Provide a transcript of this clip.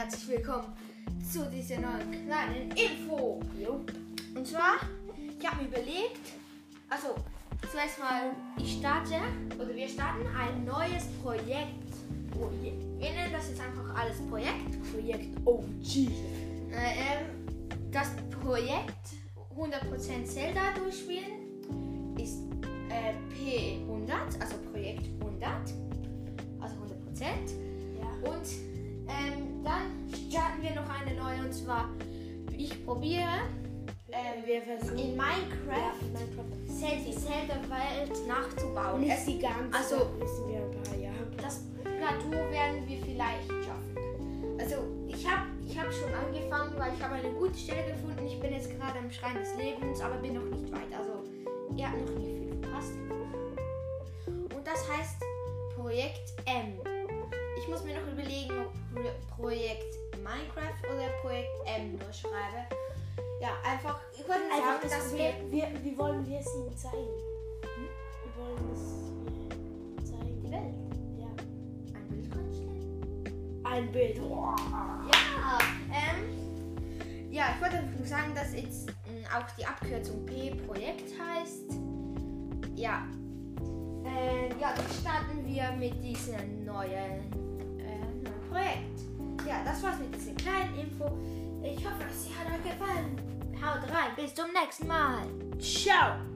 herzlich willkommen zu dieser neuen kleinen Info. Jo. Und zwar, ich habe mir überlegt, also zuerst mal, ich starte oder wir starten ein neues Projekt. Projekt. Wir nennen das jetzt einfach alles Projekt. Projekt OG. Äh, ähm, das Projekt 100% Zelda durchspielen ist äh, P100, also Projekt probiere ähm, in Minecraft Minecraft. Die Zelda-Welt nachzubauen. Nicht die ganze. also- wissen wir ein paar Jahre. das Plateau werden wir vielleicht schaffen. Also ich habe ich hab schon angefangen, weil ich habe eine gute Stelle gefunden. Ich bin jetzt gerade am Schrein des Lebens, aber bin noch nicht weit. Also ihr habt noch nicht viel verpasst. Und das heißt Projekt M. Ich muss mir noch überlegen, ob Pro Projekt Minecraft oder Projekt M nur schreibe. Ja, einfach, ich wollte nur Einfach sagen, das dass wir wir, wie wollen wir es ihnen zeigen? Wir wollen es ihnen zeigen. die Welt Ja. ein Bild konstruieren. Ein Bild. Wow. Ja, ähm, ja, ich wollte einfach nur sagen, dass jetzt mh, auch die Abkürzung P-Projekt heißt. Ja, äh, ja, dann starten wir mit diesem neuen, äh, Projekt. Ja, das war's mit dieser kleinen Info. Ich hoffe, sie hat euch gefallen. Haut rein, bis zum nächsten Mal. Ciao.